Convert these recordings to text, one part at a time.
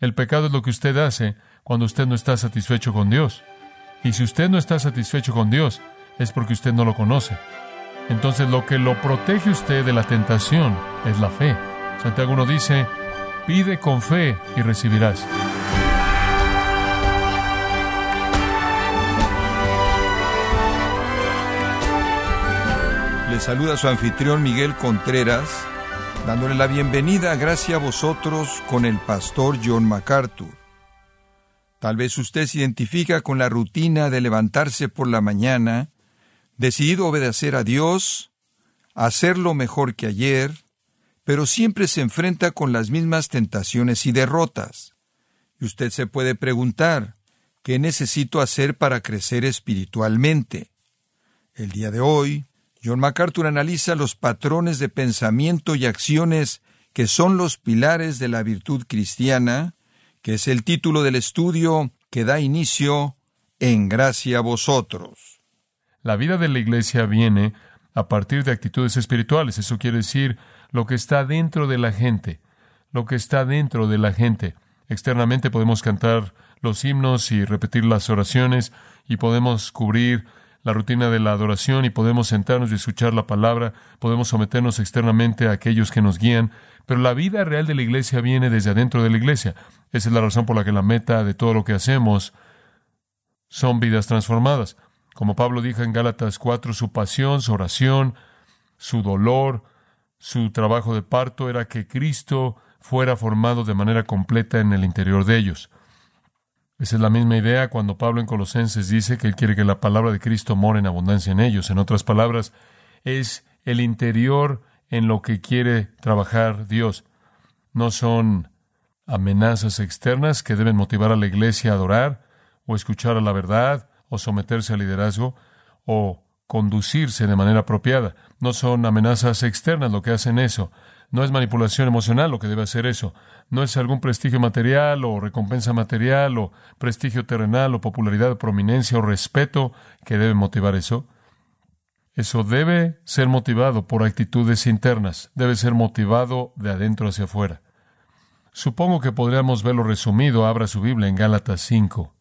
El pecado es lo que usted hace cuando usted no está satisfecho con Dios. Y si usted no está satisfecho con Dios, es porque usted no lo conoce. Entonces lo que lo protege usted de la tentación es la fe. Santiago 1 dice, pide con fe y recibirás. Le saluda su anfitrión Miguel Contreras, dándole la bienvenida, gracias a vosotros, con el pastor John MacArthur. Tal vez usted se identifica con la rutina de levantarse por la mañana, decidido obedecer a Dios, hacerlo mejor que ayer, pero siempre se enfrenta con las mismas tentaciones y derrotas. Y usted se puede preguntar, ¿qué necesito hacer para crecer espiritualmente? El día de hoy, John MacArthur analiza los patrones de pensamiento y acciones que son los pilares de la virtud cristiana, que es el título del estudio que da inicio en gracia a vosotros. La vida de la iglesia viene a partir de actitudes espirituales. Eso quiere decir lo que está dentro de la gente, lo que está dentro de la gente. Externamente podemos cantar los himnos y repetir las oraciones y podemos cubrir la rutina de la adoración y podemos sentarnos y escuchar la palabra, podemos someternos externamente a aquellos que nos guían, pero la vida real de la iglesia viene desde adentro de la iglesia. Esa es la razón por la que la meta de todo lo que hacemos son vidas transformadas. Como Pablo dijo en Gálatas 4, su pasión, su oración, su dolor, su trabajo de parto era que Cristo fuera formado de manera completa en el interior de ellos. Esa es la misma idea cuando Pablo en Colosenses dice que él quiere que la palabra de Cristo more en abundancia en ellos. En otras palabras, es el interior en lo que quiere trabajar Dios. No son amenazas externas que deben motivar a la iglesia a adorar, o escuchar a la verdad, o someterse al liderazgo, o conducirse de manera apropiada. No son amenazas externas lo que hacen eso. No es manipulación emocional lo que debe hacer eso. No es algún prestigio material o recompensa material o prestigio terrenal o popularidad prominencia o respeto que debe motivar eso. Eso debe ser motivado por actitudes internas, debe ser motivado de adentro hacia afuera. Supongo que podríamos verlo resumido, abra su Biblia en Gálatas 5.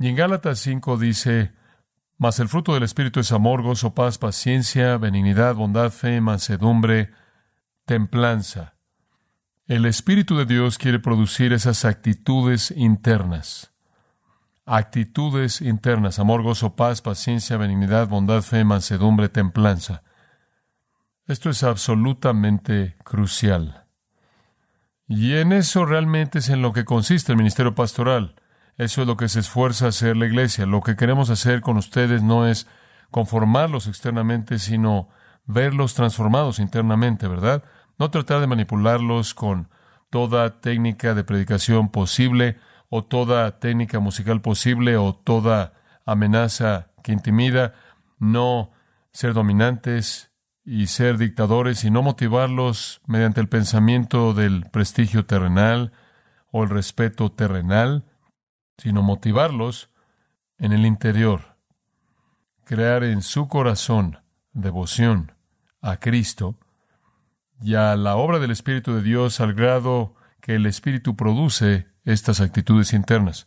Y en Gálatas 5 dice, Mas el fruto del Espíritu es amor, gozo, paz, paciencia, benignidad, bondad, fe, mansedumbre, templanza. El Espíritu de Dios quiere producir esas actitudes internas. Actitudes internas, amor, gozo, paz, paciencia, benignidad, bondad, fe, mansedumbre, templanza. Esto es absolutamente crucial. Y en eso realmente es en lo que consiste el ministerio pastoral. Eso es lo que se esfuerza a hacer la iglesia. Lo que queremos hacer con ustedes no es conformarlos externamente, sino verlos transformados internamente, ¿verdad? No tratar de manipularlos con toda técnica de predicación posible o toda técnica musical posible o toda amenaza que intimida, no ser dominantes y ser dictadores y no motivarlos mediante el pensamiento del prestigio terrenal o el respeto terrenal, sino motivarlos en el interior, crear en su corazón devoción a Cristo y a la obra del Espíritu de Dios al grado que el Espíritu produce estas actitudes internas.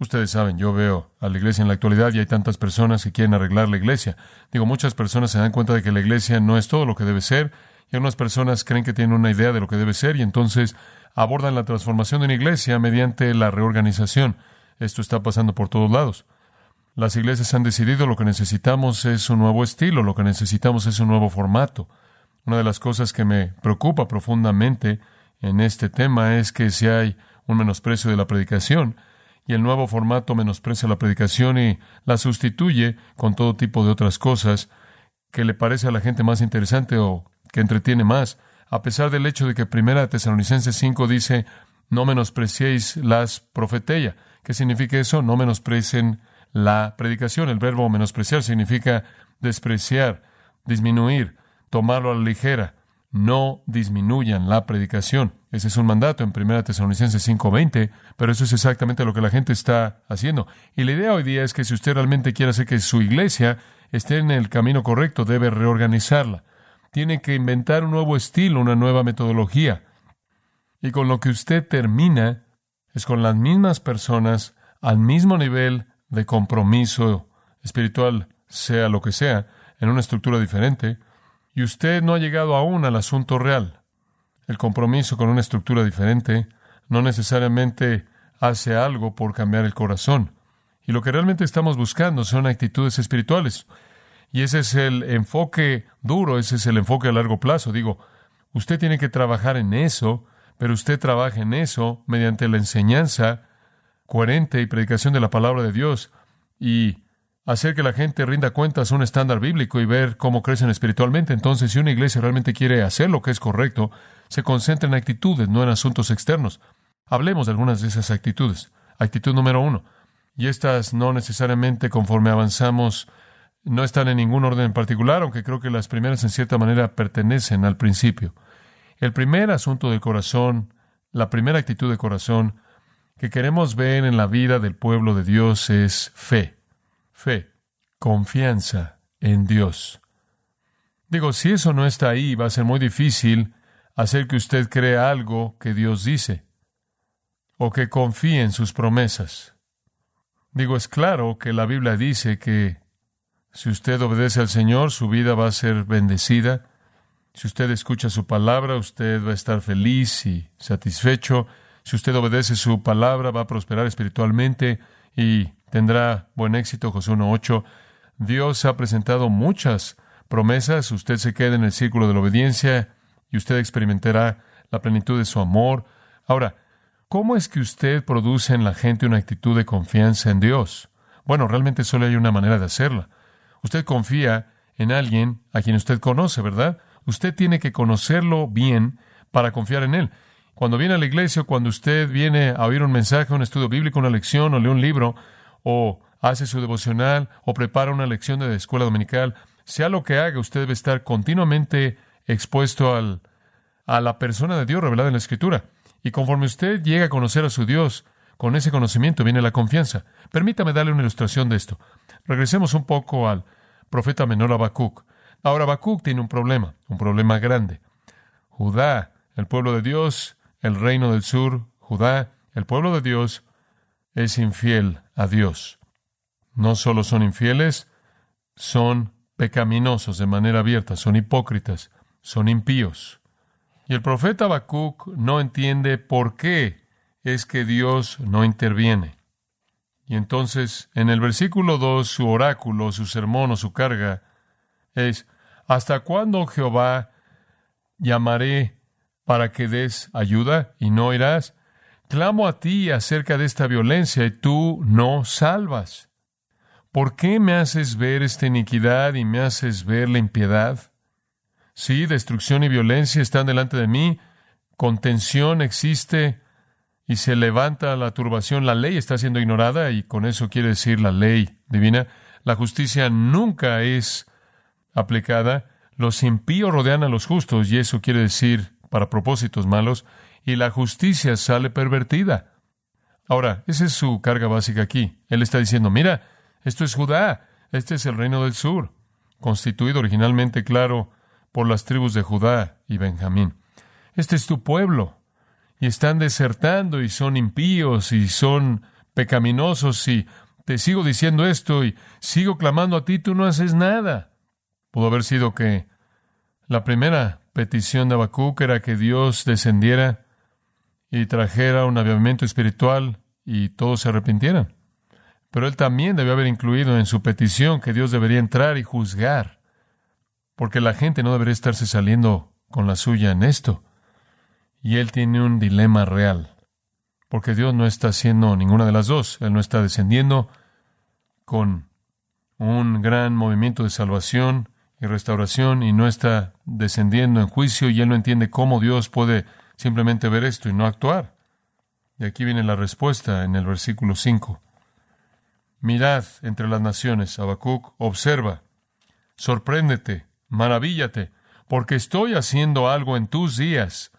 Ustedes saben, yo veo a la iglesia en la actualidad y hay tantas personas que quieren arreglar la iglesia. Digo, muchas personas se dan cuenta de que la iglesia no es todo lo que debe ser y algunas personas creen que tienen una idea de lo que debe ser y entonces abordan la transformación de una iglesia mediante la reorganización. Esto está pasando por todos lados. Las iglesias han decidido lo que necesitamos es un nuevo estilo, lo que necesitamos es un nuevo formato. Una de las cosas que me preocupa profundamente en este tema es que si hay un menosprecio de la predicación y el nuevo formato menosprecia la predicación y la sustituye con todo tipo de otras cosas que le parece a la gente más interesante o que entretiene más, a pesar del hecho de que Primera Tesalonicenses 5 dice, no menospreciéis las profetellas. ¿Qué significa eso? No menosprecien la predicación. El verbo menospreciar significa despreciar, disminuir, tomarlo a la ligera. No disminuyan la predicación. Ese es un mandato en 1 Tesalonicenses 5:20, pero eso es exactamente lo que la gente está haciendo. Y la idea hoy día es que si usted realmente quiere hacer que su iglesia esté en el camino correcto, debe reorganizarla. Tiene que inventar un nuevo estilo, una nueva metodología. Y con lo que usted termina Es con las mismas personas, al mismo nivel de compromiso espiritual, sea lo que sea, en una estructura diferente, y usted no ha llegado aún al asunto real. El compromiso con una estructura diferente no necesariamente hace algo por cambiar el corazón. Y lo que realmente estamos buscando son actitudes espirituales. Y ese es el enfoque duro, ese es el enfoque a largo plazo. Digo, usted tiene que trabajar en eso, pero usted trabaja en eso mediante la enseñanza coherente y predicación de la palabra de Dios y hacer que la gente rinda cuentas a un estándar bíblico y ver cómo crecen espiritualmente. Entonces, si una iglesia realmente quiere hacer lo que es correcto, se concentra en actitudes, no en asuntos externos. Hablemos de algunas de esas actitudes. Actitud número uno. Y estas no necesariamente conforme avanzamos no están en ningún orden en particular, aunque creo que las primeras en cierta manera pertenecen al principio. El primer asunto del corazón, la primera actitud de corazón que queremos ver en la vida del pueblo de Dios es fe. Fe, confianza en Dios. Digo, si eso no está ahí, va a ser muy difícil hacer que usted crea algo que Dios dice o que confíe en sus promesas. Digo, es claro que la Biblia dice que si usted obedece al Señor, su vida va a ser bendecida. Si usted escucha su palabra, usted va a estar feliz y satisfecho. Si usted obedece su palabra, va a prosperar espiritualmente y tendrá buen éxito. José 1.8. Dios ha presentado muchas promesas. Usted se queda en el círculo de la obediencia y usted experimentará la plenitud de su amor. Ahora, ¿cómo es que usted produce en la gente una actitud de confianza en Dios? Bueno, realmente solo hay una manera de hacerla. Usted confía en alguien a quien usted conoce, ¿verdad? Usted tiene que conocerlo bien para confiar en él. Cuando viene a la iglesia, cuando usted viene a oír un mensaje, un estudio bíblico, una lección, o lee un libro, o hace su devocional, o prepara una lección de escuela dominical, sea lo que haga, usted debe estar continuamente expuesto al, a la persona de Dios revelada en la Escritura. Y conforme usted llega a conocer a su Dios, con ese conocimiento viene la confianza. Permítame darle una ilustración de esto. Regresemos un poco al profeta menor Habacuc. Ahora Habacuc tiene un problema, un problema grande. Judá, el pueblo de Dios, el reino del sur, Judá, el pueblo de Dios, es infiel a Dios. No solo son infieles, son pecaminosos de manera abierta, son hipócritas, son impíos. Y el profeta Habacuc no entiende por qué es que Dios no interviene. Y entonces, en el versículo 2, su oráculo, su sermón o su carga es, ¿hasta cuándo, Jehová, llamaré para que des ayuda y no irás? Clamo a ti acerca de esta violencia y tú no salvas. ¿Por qué me haces ver esta iniquidad y me haces ver la impiedad? Sí, destrucción y violencia están delante de mí, contención existe y se levanta la turbación, la ley está siendo ignorada y con eso quiere decir la ley divina. La justicia nunca es aplicada. Los impíos rodean a los justos y eso quiere decir para propósitos malos y la justicia sale pervertida. Ahora, esa es su carga básica aquí. Él está diciendo, mira, esto es Judá, este es el reino del sur, constituido originalmente, claro, por las tribus de Judá y Benjamín. Este es tu pueblo, y están desertando y son impíos y son pecaminosos y te sigo diciendo esto y sigo clamando a ti, tú no haces nada. Pudo haber sido que la primera petición de Habacuc era que Dios descendiera y trajera un avivamiento espiritual y todos se arrepintieran. Pero él también debió haber incluido en su petición que Dios debería entrar y juzgar, porque la gente no debería estarse saliendo con la suya en esto. Y él tiene un dilema real, porque Dios no está haciendo ninguna de las dos. Él no está descendiendo con un gran movimiento de salvación y restauración y no está descendiendo en juicio y él no entiende cómo Dios puede simplemente ver esto y no actuar. Y aquí viene la respuesta en el versículo 5. Mirad entre las naciones, Habacuc, observa, sorpréndete, maravíllate, porque estoy haciendo algo en tus días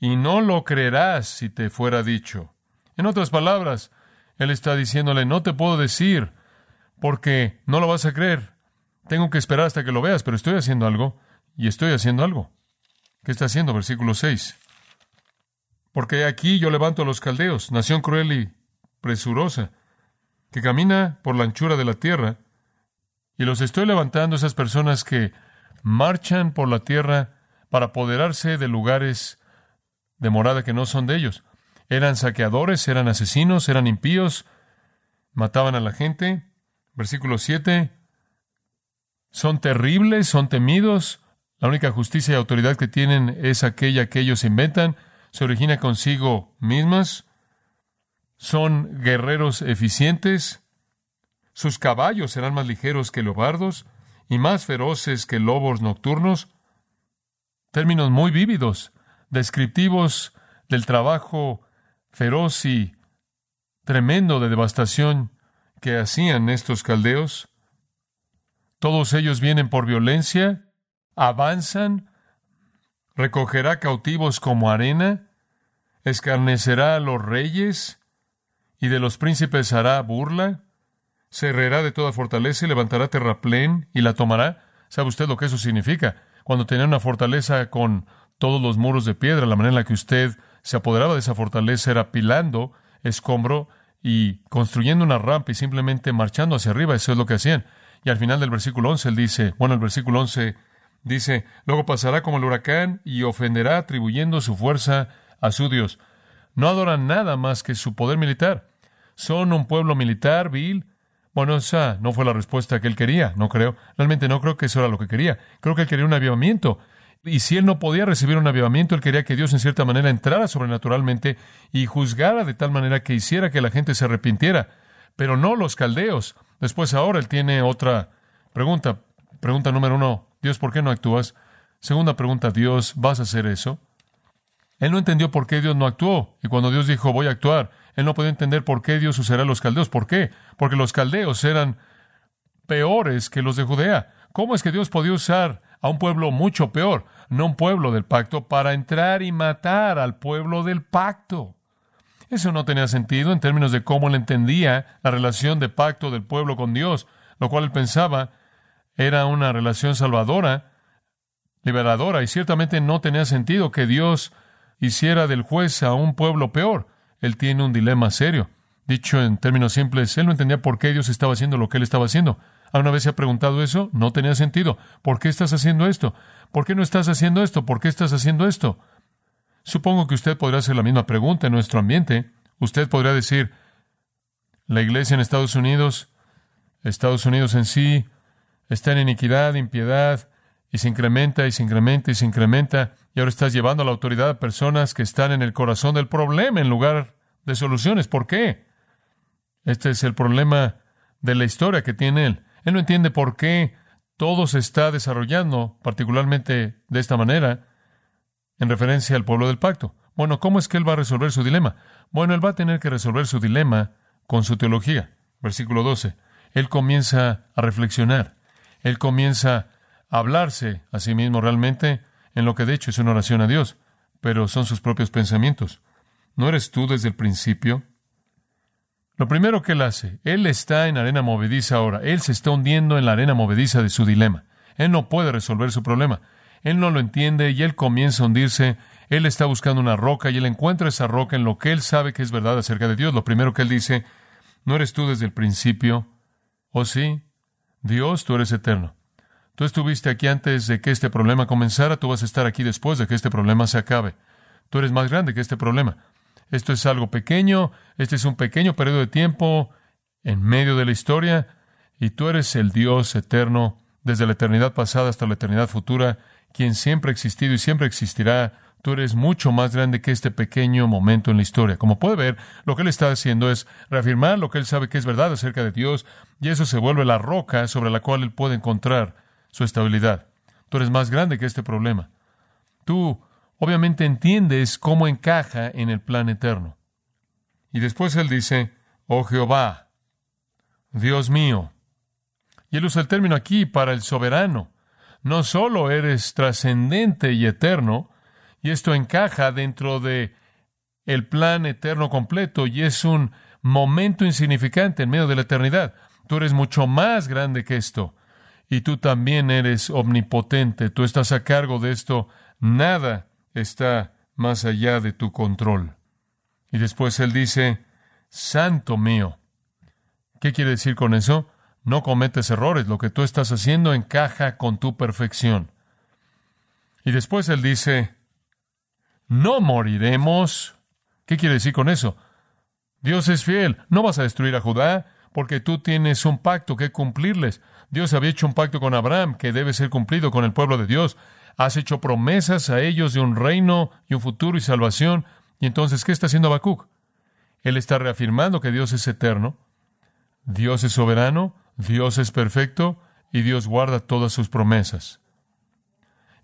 y no lo creerás si te fuera dicho. En otras palabras, él está diciéndole, no te puedo decir, porque no lo vas a creer. Tengo que esperar hasta que lo veas, pero estoy haciendo algo, y estoy haciendo algo. ¿Qué está haciendo? Versículo 6. Porque aquí yo levanto a los caldeos, nación cruel y presurosa, que camina por la anchura de la tierra, y los estoy levantando esas personas que marchan por la tierra para apoderarse de lugares de morada que no son de ellos. Eran saqueadores, eran asesinos, eran impíos, mataban a la gente. Versículo 7. Son terribles, son temidos. La única justicia y autoridad que tienen es aquella que ellos inventan. Se origina consigo mismas. Son guerreros eficientes. Sus caballos serán más ligeros que leopardos y más feroces que lobos nocturnos. Términos muy vívidos, descriptivos del trabajo feroz y tremendo de devastación que hacían estos caldeos. Todos ellos vienen por violencia, avanzan, recogerá cautivos como arena, escarnecerá a los reyes y de los príncipes hará burla, se herrerá de toda fortaleza y levantará terraplén y la tomará. ¿Sabe usted lo que eso significa? Cuando tenía una fortaleza con todos los muros de piedra, la manera en la que usted se apoderaba de esa fortaleza era pilando escombro y construyendo una rampa y simplemente marchando hacia arriba. Eso es lo que hacían. Y al final del versículo 11 él dice, bueno, el versículo 11 dice, luego pasará como el huracán y ofenderá atribuyendo su fuerza a su Dios. No adoran nada más que su poder militar. Son un pueblo militar, vil. Bueno, esa no fue la respuesta que él quería, no creo. Realmente no creo que eso era lo que quería. Creo que él quería un avivamiento. Y si él no podía recibir un avivamiento, él quería que Dios en cierta manera entrara sobrenaturalmente y juzgara de tal manera que hiciera que la gente se arrepintiera. Pero no los caldeos. Después ahora él tiene otra pregunta. Pregunta número uno, Dios, ¿por qué no actúas? Segunda pregunta, Dios, ¿vas a hacer eso? Él no entendió por qué Dios no actuó. Y cuando Dios dijo, voy a actuar, él no podía entender por qué Dios usará a los caldeos. ¿Por qué? Porque los caldeos eran peores que los de Judea. ¿Cómo es que Dios podía usar a un pueblo mucho peor, no un pueblo del pacto, para entrar y matar al pueblo del pacto. Eso no tenía sentido en términos de cómo él entendía la relación de pacto del pueblo con Dios, lo cual él pensaba era una relación salvadora, liberadora, y ciertamente no tenía sentido que Dios hiciera del juez a un pueblo peor. Él tiene un dilema serio. Dicho en términos simples, él no entendía por qué Dios estaba haciendo lo que él estaba haciendo. ¿Alguna vez se ha preguntado eso? No tenía sentido. ¿Por qué estás haciendo esto? ¿Por qué no estás haciendo esto? ¿Por qué estás haciendo esto? Supongo que usted podrá hacer la misma pregunta en nuestro ambiente. Usted podría decir, la iglesia en Estados Unidos, Estados Unidos en sí, está en iniquidad, impiedad, y se incrementa y se incrementa y se incrementa, y ahora estás llevando a la autoridad a personas que están en el corazón del problema en lugar de soluciones. ¿Por qué? Este es el problema de la historia que tiene él. Él no entiende por qué todo se está desarrollando, particularmente de esta manera, en referencia al pueblo del pacto. Bueno, ¿cómo es que él va a resolver su dilema? Bueno, él va a tener que resolver su dilema con su teología. Versículo 12. Él comienza a reflexionar. Él comienza a hablarse a sí mismo realmente en lo que de hecho es una oración a Dios, pero son sus propios pensamientos. ¿No eres tú desde el principio? Lo primero que él hace, él está en arena movediza ahora, él se está hundiendo en la arena movediza de su dilema. Él no puede resolver su problema. Él no lo entiende y él comienza a hundirse. Él está buscando una roca y él encuentra esa roca en lo que él sabe que es verdad acerca de Dios. Lo primero que él dice, ¿no eres tú desde el principio? ¿Oh sí? Dios, tú eres eterno. Tú estuviste aquí antes de que este problema comenzara, tú vas a estar aquí después de que este problema se acabe. Tú eres más grande que este problema. Esto es algo pequeño, este es un pequeño periodo de tiempo en medio de la historia, y tú eres el Dios eterno, desde la eternidad pasada hasta la eternidad futura, quien siempre ha existido y siempre existirá. Tú eres mucho más grande que este pequeño momento en la historia. Como puede ver, lo que él está haciendo es reafirmar lo que él sabe que es verdad acerca de Dios, y eso se vuelve la roca sobre la cual él puede encontrar su estabilidad. Tú eres más grande que este problema. Tú obviamente entiendes cómo encaja en el plan eterno. Y después él dice, oh Jehová, Dios mío. Y él usa el término aquí para el soberano. No solo eres trascendente y eterno, y esto encaja dentro de el plan eterno completo y es un momento insignificante en medio de la eternidad. Tú eres mucho más grande que esto. Y tú también eres omnipotente. Tú estás a cargo de esto. Nada está más allá de tu control. Y después él dice, Santo mío. ¿Qué quiere decir con eso? No cometes errores, lo que tú estás haciendo encaja con tu perfección. Y después él dice, no moriremos. ¿Qué quiere decir con eso? Dios es fiel, no vas a destruir a Judá porque tú tienes un pacto que cumplirles. Dios había hecho un pacto con Abraham que debe ser cumplido con el pueblo de Dios. Has hecho promesas a ellos de un reino y un futuro y salvación. Y entonces, ¿qué está haciendo Habacuc? Él está reafirmando que Dios es eterno, Dios es soberano, Dios es perfecto y Dios guarda todas sus promesas.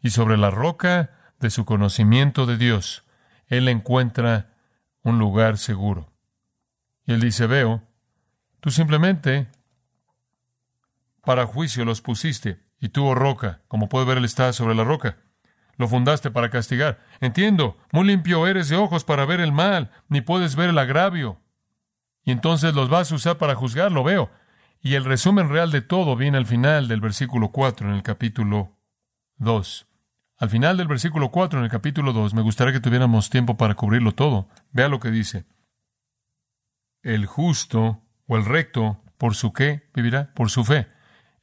Y sobre la roca de su conocimiento de Dios, Él encuentra un lugar seguro. Y Él dice, veo, tú simplemente para juicio los pusiste, y tú, oh roca, como puede ver, Él está sobre la roca. Lo fundaste para castigar. Entiendo, muy limpio eres de ojos para ver el mal, ni puedes ver el agravio. Y entonces los vas a usar para juzgar, lo veo. Y el resumen real de todo viene al final del versículo 4 en el capítulo 2. Al final del versículo 4 en el capítulo 2, me gustaría que tuviéramos tiempo para cubrirlo todo. Vea lo que dice. El justo o el recto, ¿por su qué vivirá? Por su fe.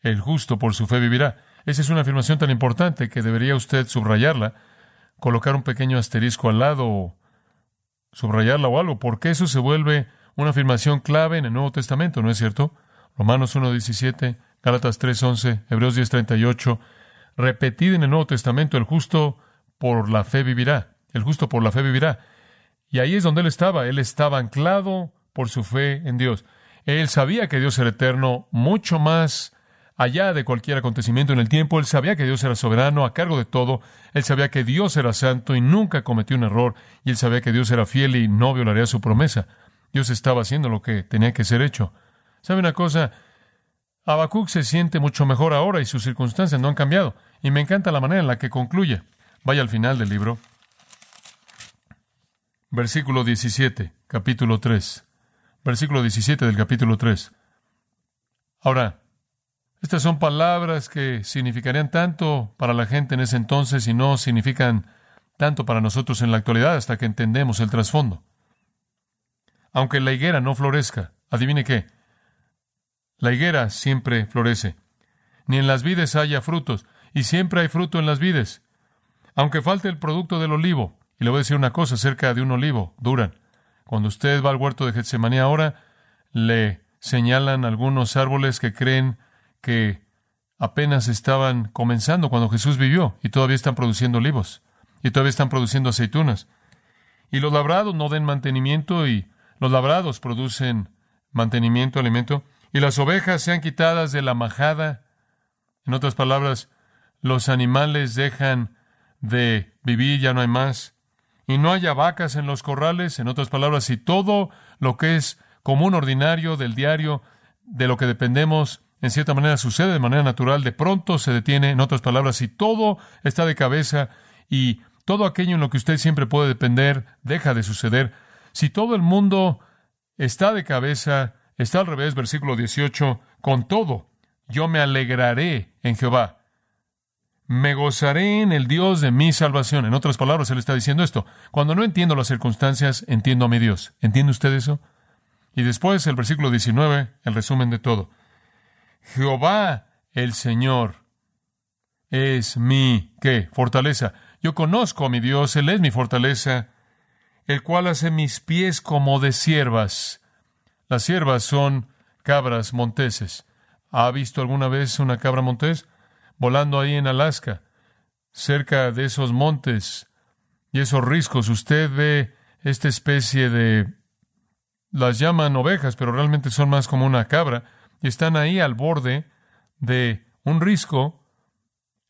El justo por su fe vivirá. Esa es una afirmación tan importante que debería usted subrayarla, colocar un pequeño asterisco al lado, subrayarla o algo, porque eso se vuelve una afirmación clave en el Nuevo Testamento, ¿no es cierto? Romanos 1.17, Gálatas 3.11, Hebreos 10.38, repetida en el Nuevo Testamento, el justo por la fe vivirá, el justo por la fe vivirá. Y ahí es donde él estaba, él estaba anclado por su fe en Dios. Él sabía que Dios era eterno, mucho más allá de cualquier acontecimiento en el tiempo. Él sabía que Dios era soberano, a cargo de todo. Él sabía que Dios era santo y nunca cometió un error. Y él sabía que Dios era fiel y no violaría su promesa. Dios estaba haciendo lo que tenía que ser hecho. ¿Sabe una cosa? Habacuc se siente mucho mejor ahora y sus circunstancias no han cambiado. Y me encanta la manera en la que concluye. Vaya al final del libro. Versículo 17, capítulo 3. Versículo 17 del capítulo 3. Ahora, estas son palabras que significarían tanto para la gente en ese entonces y no significan tanto para nosotros en la actualidad hasta que entendemos el trasfondo. Aunque la higuera no florezca, adivine qué, la higuera siempre florece. Ni en las vides haya frutos, y siempre hay fruto en las vides. Aunque falte el producto del olivo, y le voy a decir una cosa acerca de un olivo, duran. Cuando usted va al huerto de Getsemaní ahora, le señalan algunos árboles que creen que apenas estaban comenzando cuando Jesús vivió y todavía están produciendo olivos y todavía están produciendo aceitunas. Y los labrados no den mantenimiento y los labrados producen mantenimiento, alimento, y las ovejas sean quitadas de la majada. En otras palabras, los animales dejan de vivir, ya no hay más. Y no haya vacas en los corrales, en otras palabras, si todo lo que es común, ordinario, del diario, de lo que dependemos, en cierta manera sucede de manera natural, de pronto se detiene, en otras palabras, si todo está de cabeza y todo aquello en lo que usted siempre puede depender deja de suceder, si todo el mundo está de cabeza, está al revés, versículo 18, con todo, yo me alegraré en Jehová. Me gozaré en el Dios de mi salvación. En otras palabras, él está diciendo esto. Cuando no entiendo las circunstancias, entiendo a mi Dios. ¿Entiende usted eso? Y después el versículo 19, el resumen de todo. Jehová el Señor es mi, ¿qué? Fortaleza. Yo conozco a mi Dios, Él es mi fortaleza, el cual hace mis pies como de siervas. Las siervas son cabras monteses. ¿Ha visto alguna vez una cabra montés? Volando ahí en Alaska, cerca de esos montes y esos riscos, usted ve esta especie de... las llaman ovejas, pero realmente son más como una cabra y están ahí al borde de un risco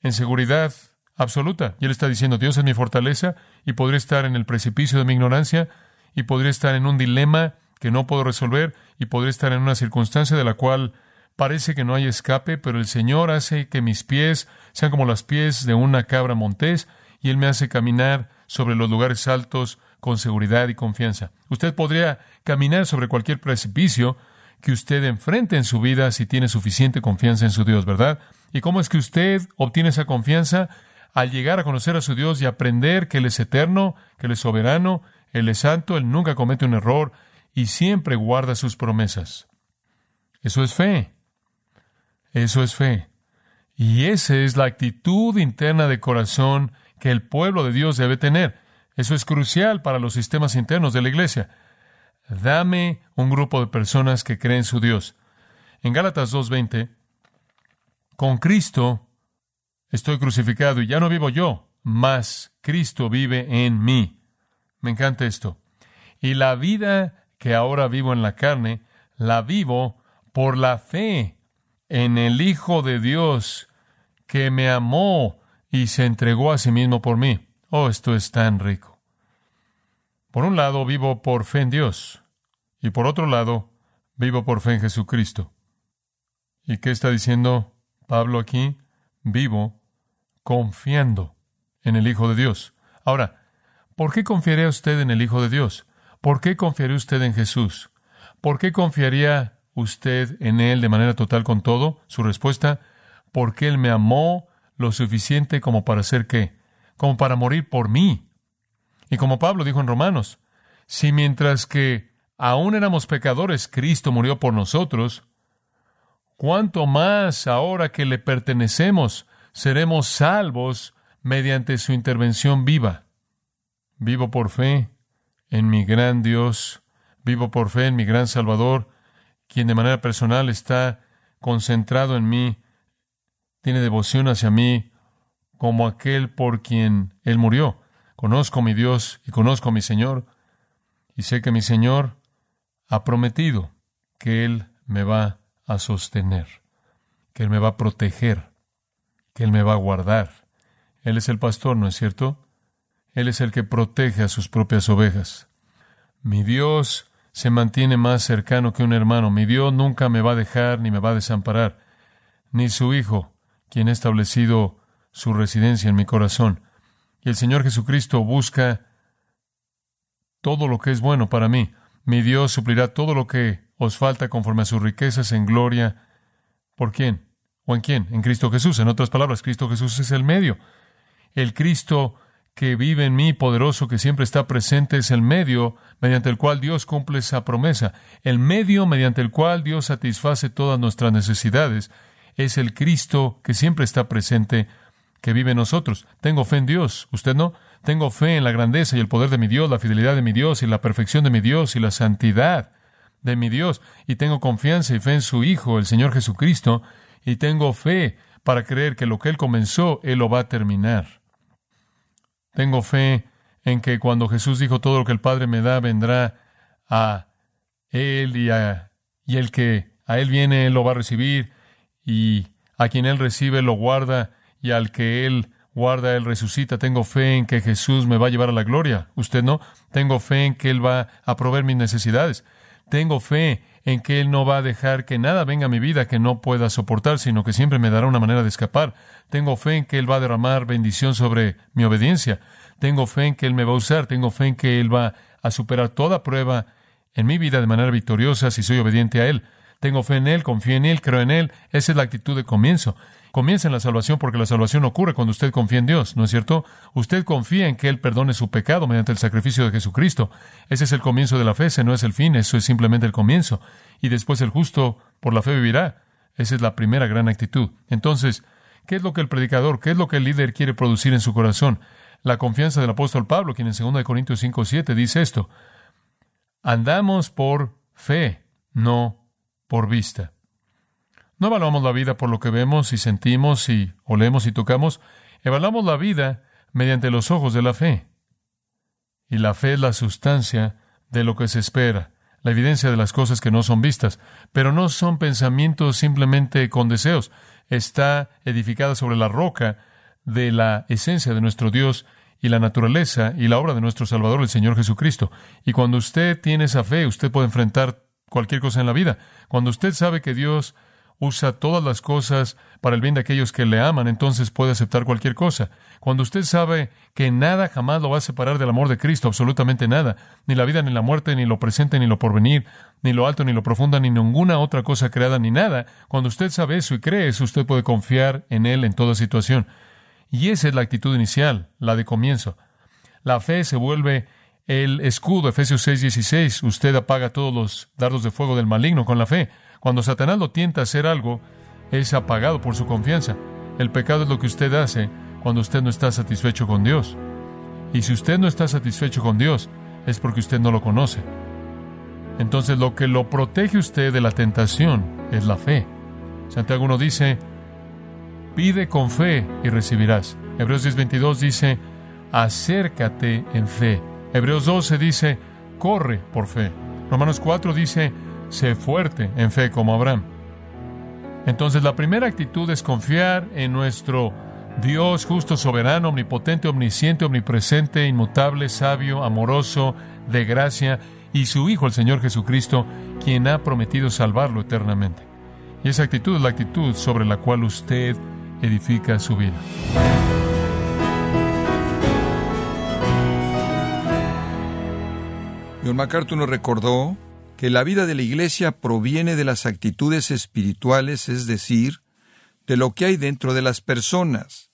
en seguridad absoluta. Y él está diciendo, Dios es mi fortaleza y podría estar en el precipicio de mi ignorancia y podría estar en un dilema que no puedo resolver y podría estar en una circunstancia de la cual parece que no hay escape, pero el Señor hace que mis pies sean como los pies de una cabra montés y Él me hace caminar sobre los lugares altos con seguridad y confianza. Usted podría caminar sobre cualquier precipicio que usted enfrente en su vida si tiene suficiente confianza en su Dios, ¿verdad? ¿Y cómo es que usted obtiene esa confianza? al llegar a conocer a su Dios y aprender que Él es eterno, que Él es soberano, Él es santo, Él nunca comete un error y siempre guarda sus promesas. Eso es fe. Eso es fe. Y esa es la actitud interna de corazón que el pueblo de Dios debe tener. Eso es crucial para los sistemas internos de la iglesia. Dame un grupo de personas que creen su Dios. En Gálatas 2.20, con Cristo estoy crucificado y ya no vivo yo, mas Cristo vive en mí. Me encanta esto. Y la vida que ahora vivo en la carne, la vivo por la fe en el Hijo de Dios que me amó y se entregó a sí mismo por mí. Oh, esto es tan rico. Por un lado, vivo por fe en Dios y por otro lado, vivo por fe en Jesucristo. ¿Y qué está diciendo Pablo aquí? Vivo confiando en el Hijo de Dios. Ahora, ¿por qué confiaría usted en el Hijo de Dios? ¿Por qué confiaría usted en Jesús? ¿Por qué confiaría usted en Él de manera total con todo? Su respuesta, porque Él me amó lo suficiente como para hacer qué? Como para morir por mí. Y como Pablo dijo en Romanos, si mientras que aún éramos pecadores, Cristo murió por nosotros, cuánto más ahora que le pertenecemos seremos salvos mediante su intervención viva. Vivo por fe en mi gran Dios, vivo por fe en mi gran Salvador, quien de manera personal está concentrado en mí, tiene devoción hacia mí como aquel por quien Él murió. Conozco a mi Dios y conozco a mi Señor, y sé que mi Señor ha prometido que Él me va a sostener, que Él me va a proteger, que Él me va a guardar. Él es el pastor, ¿no es cierto? Él es el que protege a sus propias ovejas. Mi Dios se mantiene más cercano que un hermano. Mi Dios nunca me va a dejar ni me va a desamparar, ni su Hijo, quien ha establecido su residencia en mi corazón. Y el Señor Jesucristo busca todo lo que es bueno para mí. Mi Dios suplirá todo lo que os falta conforme a sus riquezas en gloria. ¿Por quién? ¿O en quién? En Cristo Jesús. En otras palabras, Cristo Jesús es el medio. El Cristo que vive en mí, poderoso, que siempre está presente, es el medio mediante el cual Dios cumple esa promesa. El medio mediante el cual Dios satisface todas nuestras necesidades es el Cristo que siempre está presente, que vive en nosotros. Tengo fe en Dios, ¿usted no? Tengo fe en la grandeza y el poder de mi Dios, la fidelidad de mi Dios y la perfección de mi Dios y la santidad de mi Dios. Y tengo confianza y fe en su Hijo, el Señor Jesucristo, y tengo fe para creer que lo que Él comenzó, Él lo va a terminar. Tengo fe en que cuando Jesús dijo todo lo que el Padre me da vendrá a Él y, a, y el que a Él viene, Él lo va a recibir y a quien Él recibe lo guarda y al que Él guarda, Él resucita. Tengo fe en que Jesús me va a llevar a la gloria. ¿Usted no? Tengo fe en que Él va a proveer mis necesidades. Tengo fe en que Él no va a dejar que nada venga a mi vida que no pueda soportar, sino que siempre me dará una manera de escapar. Tengo fe en que Él va a derramar bendición sobre mi obediencia. Tengo fe en que Él me va a usar. Tengo fe en que Él va a superar toda prueba en mi vida de manera victoriosa si soy obediente a Él. Tengo fe en Él, confío en Él, creo en Él. Esa es la actitud de comienzo. Comienza en la salvación porque la salvación ocurre cuando usted confía en Dios, ¿no es cierto? Usted confía en que Él perdone su pecado mediante el sacrificio de Jesucristo. Ese es el comienzo de la fe, ese no es el fin, eso es simplemente el comienzo. Y después el justo por la fe vivirá. Esa es la primera gran actitud. Entonces, ¿qué es lo que el predicador, qué es lo que el líder quiere producir en su corazón? La confianza del apóstol Pablo, quien en 2 Corintios 5, 7 dice esto. Andamos por fe, no por vista. No evaluamos la vida por lo que vemos y sentimos y olemos y tocamos. Evaluamos la vida mediante los ojos de la fe. Y la fe es la sustancia de lo que se espera, la evidencia de las cosas que no son vistas. Pero no son pensamientos simplemente con deseos. Está edificada sobre la roca de la esencia de nuestro Dios y la naturaleza y la obra de nuestro Salvador, el Señor Jesucristo. Y cuando usted tiene esa fe, usted puede enfrentar cualquier cosa en la vida. Cuando usted sabe que Dios usa todas las cosas para el bien de aquellos que le aman, entonces puede aceptar cualquier cosa. Cuando usted sabe que nada jamás lo va a separar del amor de Cristo, absolutamente nada, ni la vida, ni la muerte, ni lo presente, ni lo porvenir, ni lo alto, ni lo profundo, ni ninguna otra cosa creada, ni nada, cuando usted sabe eso y cree eso, usted puede confiar en Él en toda situación. Y esa es la actitud inicial, la de comienzo. La fe se vuelve el escudo, Efesios 6:16. Usted apaga todos los dardos de fuego del maligno con la fe. Cuando Satanás lo tienta a hacer algo, es apagado por su confianza. El pecado es lo que usted hace cuando usted no está satisfecho con Dios. Y si usted no está satisfecho con Dios, es porque usted no lo conoce. Entonces lo que lo protege usted de la tentación es la fe. Santiago 1 dice, pide con fe y recibirás. Hebreos 10:22 dice, acércate en fe. Hebreos 12 dice, corre por fe. Romanos 4 dice, sé fuerte en fe como Abraham. Entonces la primera actitud es confiar en nuestro Dios justo, soberano, omnipotente, omnisciente, omnipresente, inmutable, sabio, amoroso, de gracia, y su Hijo, el Señor Jesucristo, quien ha prometido salvarlo eternamente. Y esa actitud es la actitud sobre la cual usted edifica su vida. John MacArthur nos recordó que la vida de la Iglesia proviene de las actitudes espirituales, es decir, de lo que hay dentro de las personas.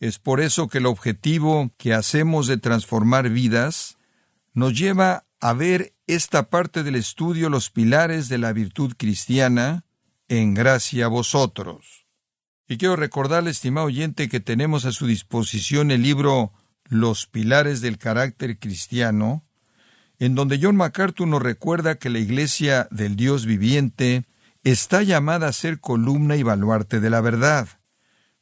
Es por eso que el objetivo que hacemos de transformar vidas nos lleva a ver esta parte del estudio Los pilares de la virtud cristiana en gracia a vosotros. Y quiero recordarle, estimado oyente, que tenemos a su disposición el libro Los pilares del carácter cristiano, en donde John MacArthur nos recuerda que la Iglesia del Dios viviente está llamada a ser columna y baluarte de la verdad.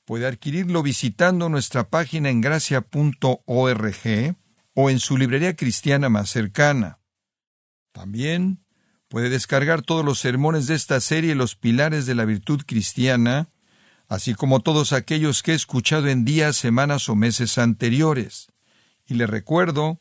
Puede adquirirlo visitando nuestra página en gracia.org o en su librería cristiana más cercana. También puede descargar todos los sermones de esta serie Los Pilares de la Virtud Cristiana, así como todos aquellos que he escuchado en días, semanas o meses anteriores. Y le recuerdo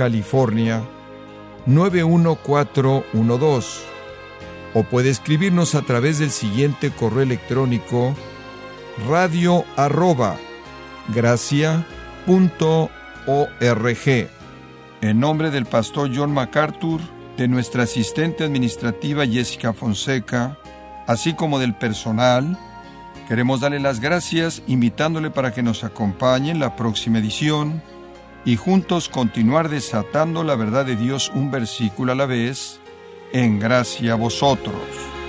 California 91412. O puede escribirnos a través del siguiente correo electrónico radio arroba. En nombre del pastor John MacArthur, de nuestra asistente administrativa Jessica Fonseca, así como del personal, queremos darle las gracias invitándole para que nos acompañe en la próxima edición y juntos continuar desatando la verdad de Dios un versículo a la vez, en gracia a vosotros.